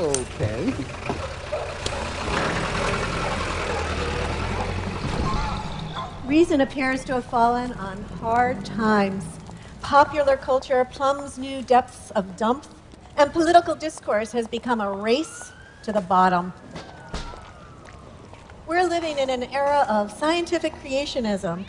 Okay. Reason appears to have fallen on hard times. Popular culture plumbs new depths of dumbth, and political discourse has become a race to the bottom. We're living in an era of scientific creationism,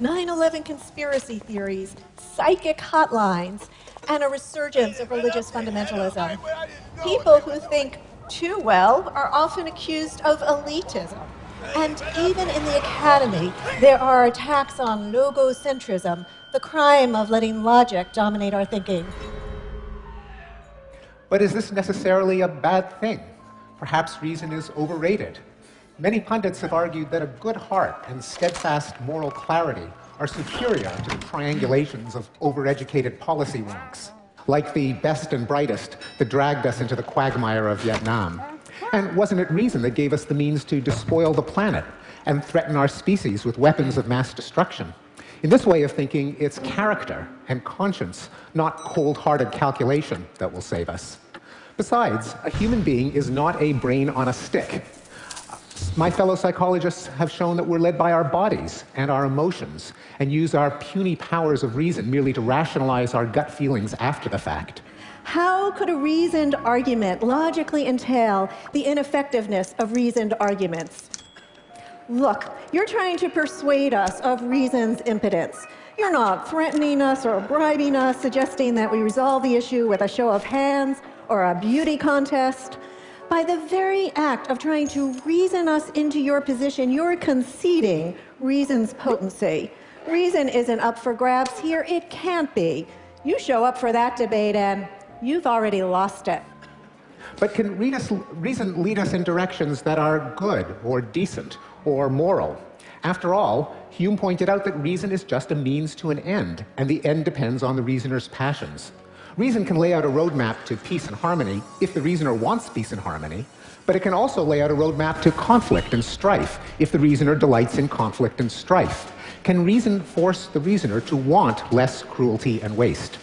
9 11 conspiracy theories, psychic hotlines, and a resurgence of religious fundamentalism. People who think too well are often accused of elitism. And even in the academy, there are attacks on logocentrism, the crime of letting logic dominate our thinking. But is this necessarily a bad thing? Perhaps reason is overrated. Many pundits have argued that a good heart and steadfast moral clarity are superior to the triangulations of overeducated policy wonks, like the best and brightest that dragged us into the quagmire of Vietnam. And wasn't it reason that gave us the means to despoil the planet and threaten our species with weapons of mass destruction? In this way of thinking, it's character and conscience, not cold hearted calculation, that will save us. Besides, a human being is not a brain on a stick. My fellow psychologists have shown that we're led by our bodies and our emotions and use our puny powers of reason merely to rationalize our gut feelings after the fact. How could a reasoned argument logically entail the ineffectiveness of reasoned arguments? Look, you're trying to persuade us of reason's impotence. You're not threatening us or bribing us, suggesting that we resolve the issue with a show of hands or a beauty contest. By the very act of trying to reason us into your position, you're conceding reason's potency. Reason isn't up for grabs here, it can't be. You show up for that debate and you've already lost it. But can reason lead us in directions that are good or decent or moral? After all, Hume pointed out that reason is just a means to an end, and the end depends on the reasoner's passions. Reason can lay out a roadmap to peace and harmony if the reasoner wants peace and harmony, but it can also lay out a roadmap to conflict and strife if the reasoner delights in conflict and strife. Can reason force the reasoner to want less cruelty and waste?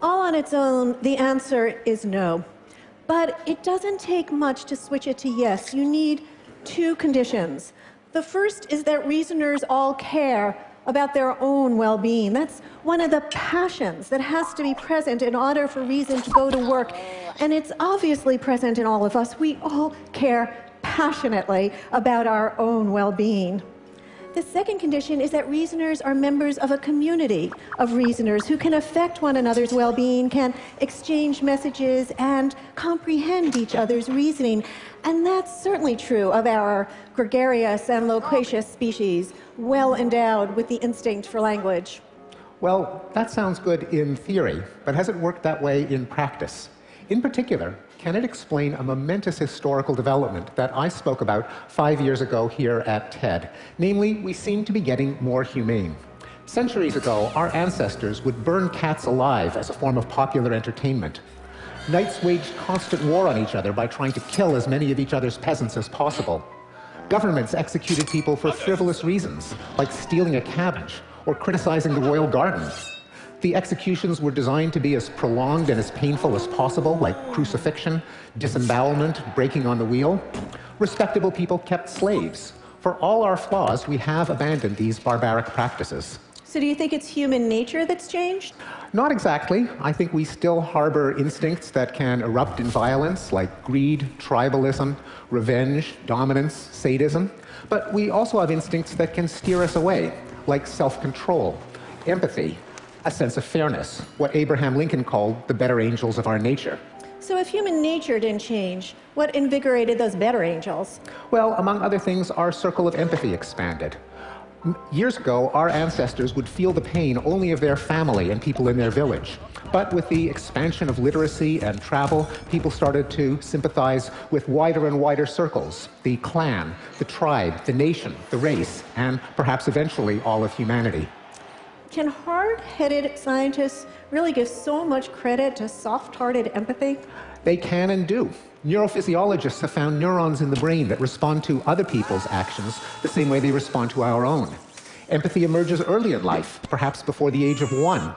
All on its own, the answer is no. But it doesn't take much to switch it to yes. You need two conditions. The first is that reasoners all care about their own well being. That's one of the passions that has to be present in order for reason to go to work. And it's obviously present in all of us. We all care passionately about our own well being. The second condition is that reasoners are members of a community of reasoners who can affect one another's well being, can exchange messages, and comprehend each other's reasoning. And that's certainly true of our gregarious and loquacious species, well endowed with the instinct for language. Well, that sounds good in theory, but has it worked that way in practice? In particular, can it explain a momentous historical development that I spoke about five years ago here at TED? Namely, we seem to be getting more humane. Centuries ago, our ancestors would burn cats alive as a form of popular entertainment. Knights waged constant war on each other by trying to kill as many of each other's peasants as possible. Governments executed people for frivolous reasons, like stealing a cabbage or criticizing the royal garden. The executions were designed to be as prolonged and as painful as possible, like crucifixion, disembowelment, breaking on the wheel. Respectable people kept slaves. For all our flaws, we have abandoned these barbaric practices. So, do you think it's human nature that's changed? Not exactly. I think we still harbor instincts that can erupt in violence, like greed, tribalism, revenge, dominance, sadism. But we also have instincts that can steer us away, like self control, empathy, a sense of fairness, what Abraham Lincoln called the better angels of our nature. So, if human nature didn't change, what invigorated those better angels? Well, among other things, our circle of empathy expanded. Years ago, our ancestors would feel the pain only of their family and people in their village. But with the expansion of literacy and travel, people started to sympathize with wider and wider circles the clan, the tribe, the nation, the race, and perhaps eventually all of humanity. Can hard headed scientists really give so much credit to soft hearted empathy? They can and do. Neurophysiologists have found neurons in the brain that respond to other people's actions the same way they respond to our own. Empathy emerges early in life, perhaps before the age of one.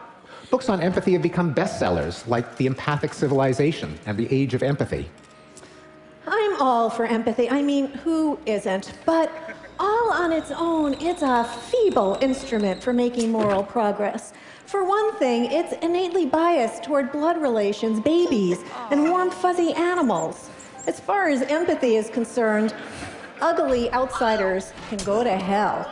Books on empathy have become bestsellers, like The Empathic Civilization and The Age of Empathy. I'm all for empathy. I mean, who isn't? But all on its own, it's a feeble instrument for making moral progress. For one thing, it's innately biased toward blood relations, babies, and warm, fuzzy animals. As far as empathy is concerned, ugly outsiders can go to hell.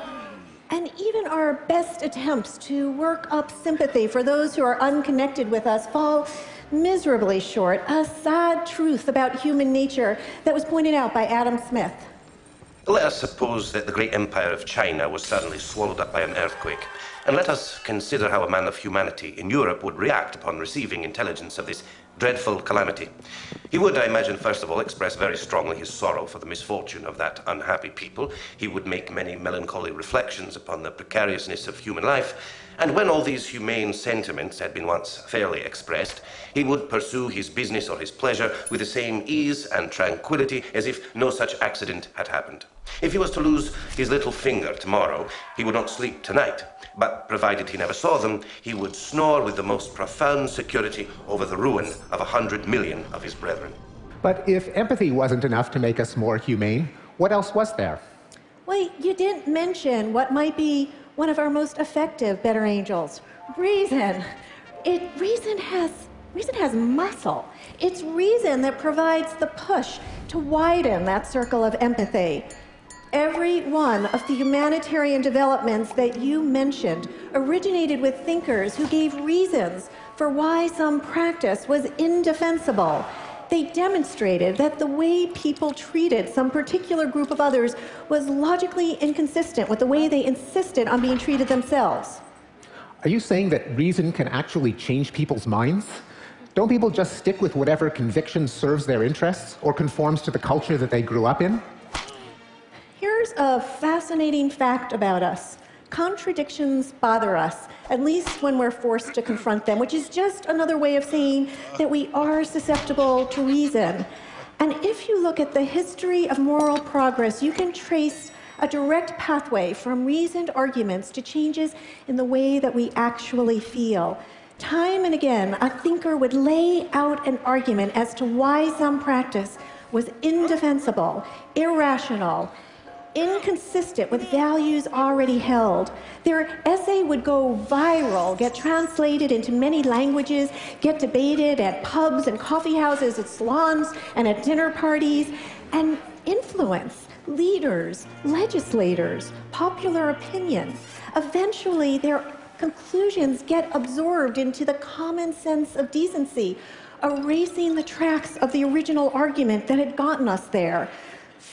And even our best attempts to work up sympathy for those who are unconnected with us fall miserably short. A sad truth about human nature that was pointed out by Adam Smith. Let us suppose that the great empire of China was suddenly swallowed up by an earthquake. And let us consider how a man of humanity in Europe would react upon receiving intelligence of this dreadful calamity. He would, I imagine, first of all, express very strongly his sorrow for the misfortune of that unhappy people. He would make many melancholy reflections upon the precariousness of human life. And when all these humane sentiments had been once fairly expressed, he would pursue his business or his pleasure with the same ease and tranquility as if no such accident had happened. If he was to lose his little finger tomorrow, he would not sleep tonight, but provided he never saw them, he would snore with the most profound security over the ruin of a hundred million of his brethren. But if empathy wasn't enough to make us more humane, what else was there? Wait, you didn't mention what might be one of our most effective better angels reason. It, reason has reason has muscle. It's reason that provides the push to widen that circle of empathy. Every one of the humanitarian developments that you mentioned originated with thinkers who gave reasons for why some practice was indefensible. They demonstrated that the way people treated some particular group of others was logically inconsistent with the way they insisted on being treated themselves. Are you saying that reason can actually change people's minds? Don't people just stick with whatever conviction serves their interests or conforms to the culture that they grew up in? Here's a fascinating fact about us contradictions bother us, at least when we're forced to confront them, which is just another way of saying that we are susceptible to reason. And if you look at the history of moral progress, you can trace a direct pathway from reasoned arguments to changes in the way that we actually feel. Time and again, a thinker would lay out an argument as to why some practice was indefensible, irrational, inconsistent with values already held. Their essay would go viral, get translated into many languages, get debated at pubs and coffee houses, at salons, and at dinner parties, and influence leaders, legislators, popular opinion. Eventually, their conclusions get absorbed into the common sense of decency, erasing the tracks of the original argument that had gotten us there.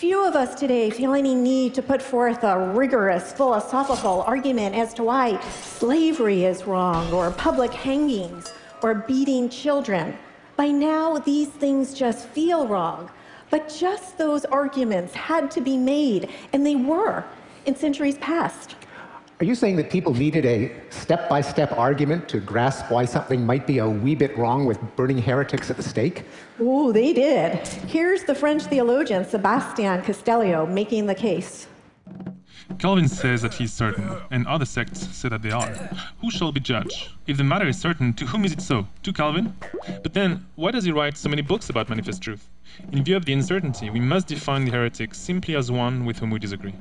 Few of us today feel any need to put forth a rigorous philosophical argument as to why slavery is wrong, or public hangings, or beating children. By now, these things just feel wrong. But just those arguments had to be made, and they were in centuries past. Are you saying that people needed a step by step argument to grasp why something might be a wee bit wrong with burning heretics at the stake? Oh, they did. Here's the French theologian Sebastian Castellio making the case. Calvin says that he is certain, and other sects say that they are. Who shall be judge? If the matter is certain, to whom is it so? To Calvin? But then, why does he write so many books about manifest truth? In view of the uncertainty, we must define the heretic simply as one with whom we disagree.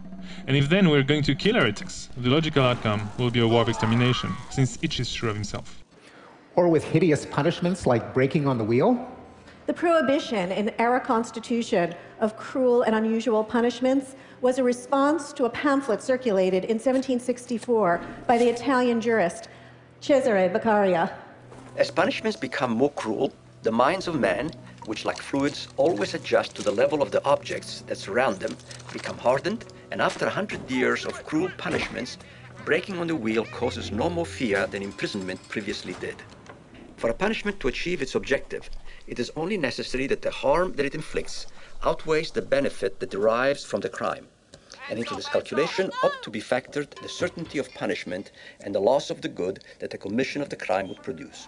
And if then we're going to kill heretics, the logical outcome will be a war of extermination, since each is sure of himself. Or with hideous punishments like breaking on the wheel? The prohibition in our Constitution of cruel and unusual punishments was a response to a pamphlet circulated in 1764 by the Italian jurist Cesare Beccaria. As punishments become more cruel, the minds of men, which like fluids always adjust to the level of the objects that surround them, become hardened, and after a hundred years of cruel punishments, breaking on the wheel causes no more fear than imprisonment previously did. For a punishment to achieve its objective, it is only necessary that the harm that it inflicts outweighs the benefit that derives from the crime. And into this calculation ought to be factored the certainty of punishment and the loss of the good that the commission of the crime would produce.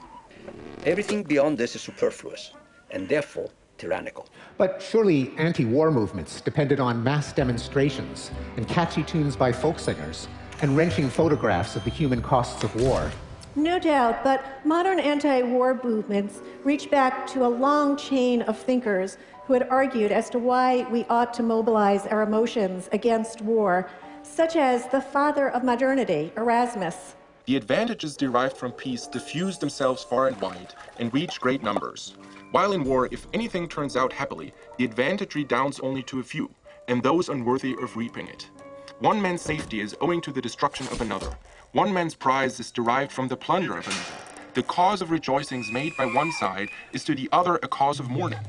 Everything beyond this is superfluous and therefore tyrannical. But surely anti war movements depended on mass demonstrations and catchy tunes by folk singers and wrenching photographs of the human costs of war. No doubt, but modern anti war movements reach back to a long chain of thinkers who had argued as to why we ought to mobilize our emotions against war, such as the father of modernity, Erasmus. The advantages derived from peace diffuse themselves far and wide and reach great numbers. While in war, if anything turns out happily, the advantage redounds only to a few, and those unworthy of reaping it. One man's safety is owing to the destruction of another. One man's prize is derived from the plunder of another. The cause of rejoicings made by one side is to the other a cause of mourning.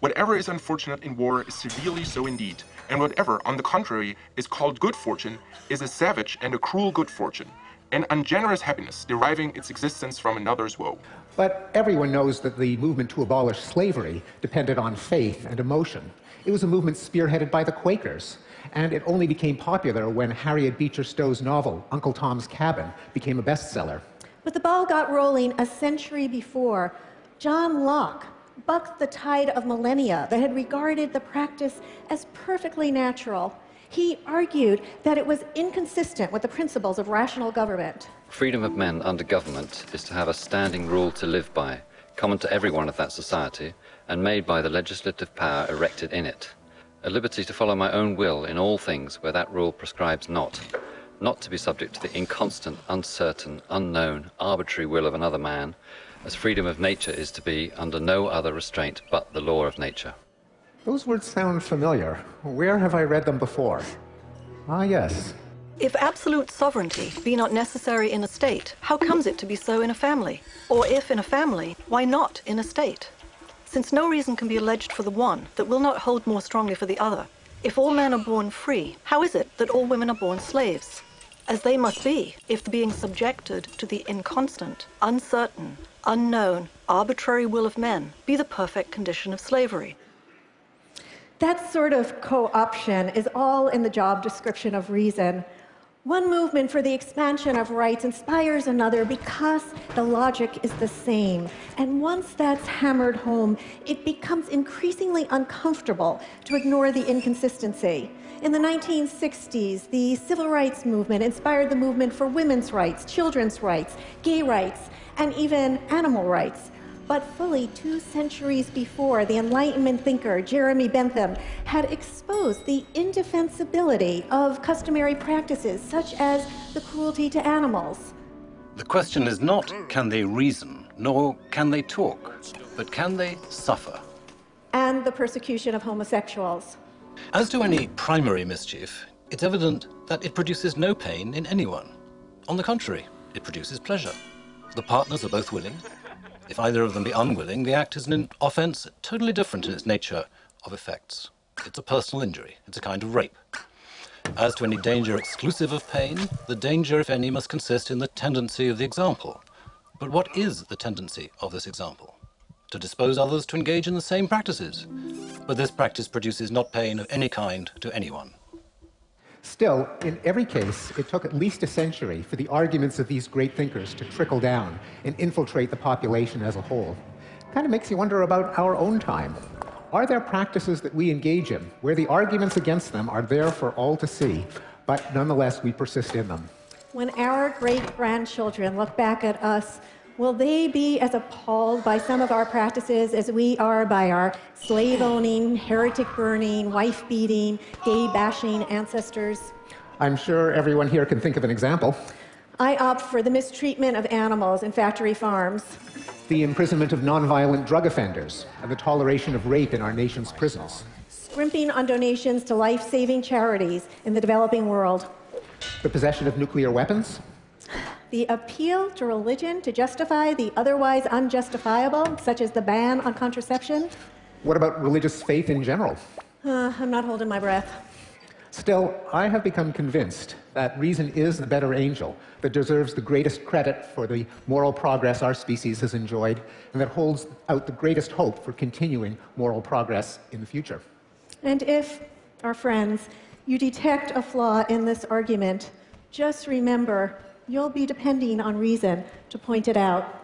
Whatever is unfortunate in war is severely so indeed, and whatever, on the contrary, is called good fortune is a savage and a cruel good fortune, an ungenerous happiness deriving its existence from another's woe. But everyone knows that the movement to abolish slavery depended on faith and emotion. It was a movement spearheaded by the Quakers, and it only became popular when Harriet Beecher Stowe's novel, Uncle Tom's Cabin, became a bestseller. But the ball got rolling a century before. John Locke bucked the tide of millennia that had regarded the practice as perfectly natural. He argued that it was inconsistent with the principles of rational government. Freedom of men under government is to have a standing rule to live by, common to everyone of that society, and made by the legislative power erected in it. A liberty to follow my own will in all things where that rule prescribes not, not to be subject to the inconstant, uncertain, unknown, arbitrary will of another man, as freedom of nature is to be under no other restraint but the law of nature. Those words sound familiar. Where have I read them before? Ah, yes. If absolute sovereignty be not necessary in a state, how comes it to be so in a family? Or if in a family, why not in a state? Since no reason can be alleged for the one that will not hold more strongly for the other, if all men are born free, how is it that all women are born slaves? As they must be, if the being subjected to the inconstant, uncertain, unknown, arbitrary will of men be the perfect condition of slavery. That sort of co option is all in the job description of reason. One movement for the expansion of rights inspires another because the logic is the same. And once that's hammered home, it becomes increasingly uncomfortable to ignore the inconsistency. In the 1960s, the civil rights movement inspired the movement for women's rights, children's rights, gay rights, and even animal rights. But fully two centuries before, the Enlightenment thinker Jeremy Bentham had exposed the indefensibility of customary practices such as the cruelty to animals. The question is not can they reason, nor can they talk, but can they suffer? And the persecution of homosexuals. As to any primary mischief, it's evident that it produces no pain in anyone. On the contrary, it produces pleasure. The partners are both willing, if either of them be unwilling, the act is an offence totally different in its nature of effects. It's a personal injury. It's a kind of rape. As to any danger exclusive of pain, the danger, if any, must consist in the tendency of the example. But what is the tendency of this example? To dispose others to engage in the same practices. But this practice produces not pain of any kind to anyone. Still, in every case, it took at least a century for the arguments of these great thinkers to trickle down and infiltrate the population as a whole. Kind of makes you wonder about our own time. Are there practices that we engage in where the arguments against them are there for all to see, but nonetheless we persist in them? When our great grandchildren look back at us Will they be as appalled by some of our practices as we are by our slave owning, heretic burning, wife beating, gay bashing ancestors? I'm sure everyone here can think of an example. I opt for the mistreatment of animals in factory farms, the imprisonment of nonviolent drug offenders, and the toleration of rape in our nation's prisons, scrimping on donations to life saving charities in the developing world, the possession of nuclear weapons the appeal to religion to justify the otherwise unjustifiable, such as the ban on contraception? What about religious faith in general? Uh, I'm not holding my breath. Still, I have become convinced that reason is the better angel that deserves the greatest credit for the moral progress our species has enjoyed and that holds out the greatest hope for continuing moral progress in the future. And if, our friends, you detect a flaw in this argument, just remember you'll be depending on reason to point it out.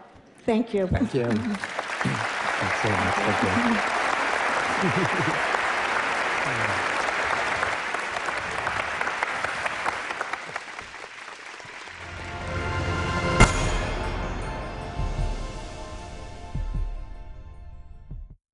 Thank you. Thank you. Thanks very much. Thank you.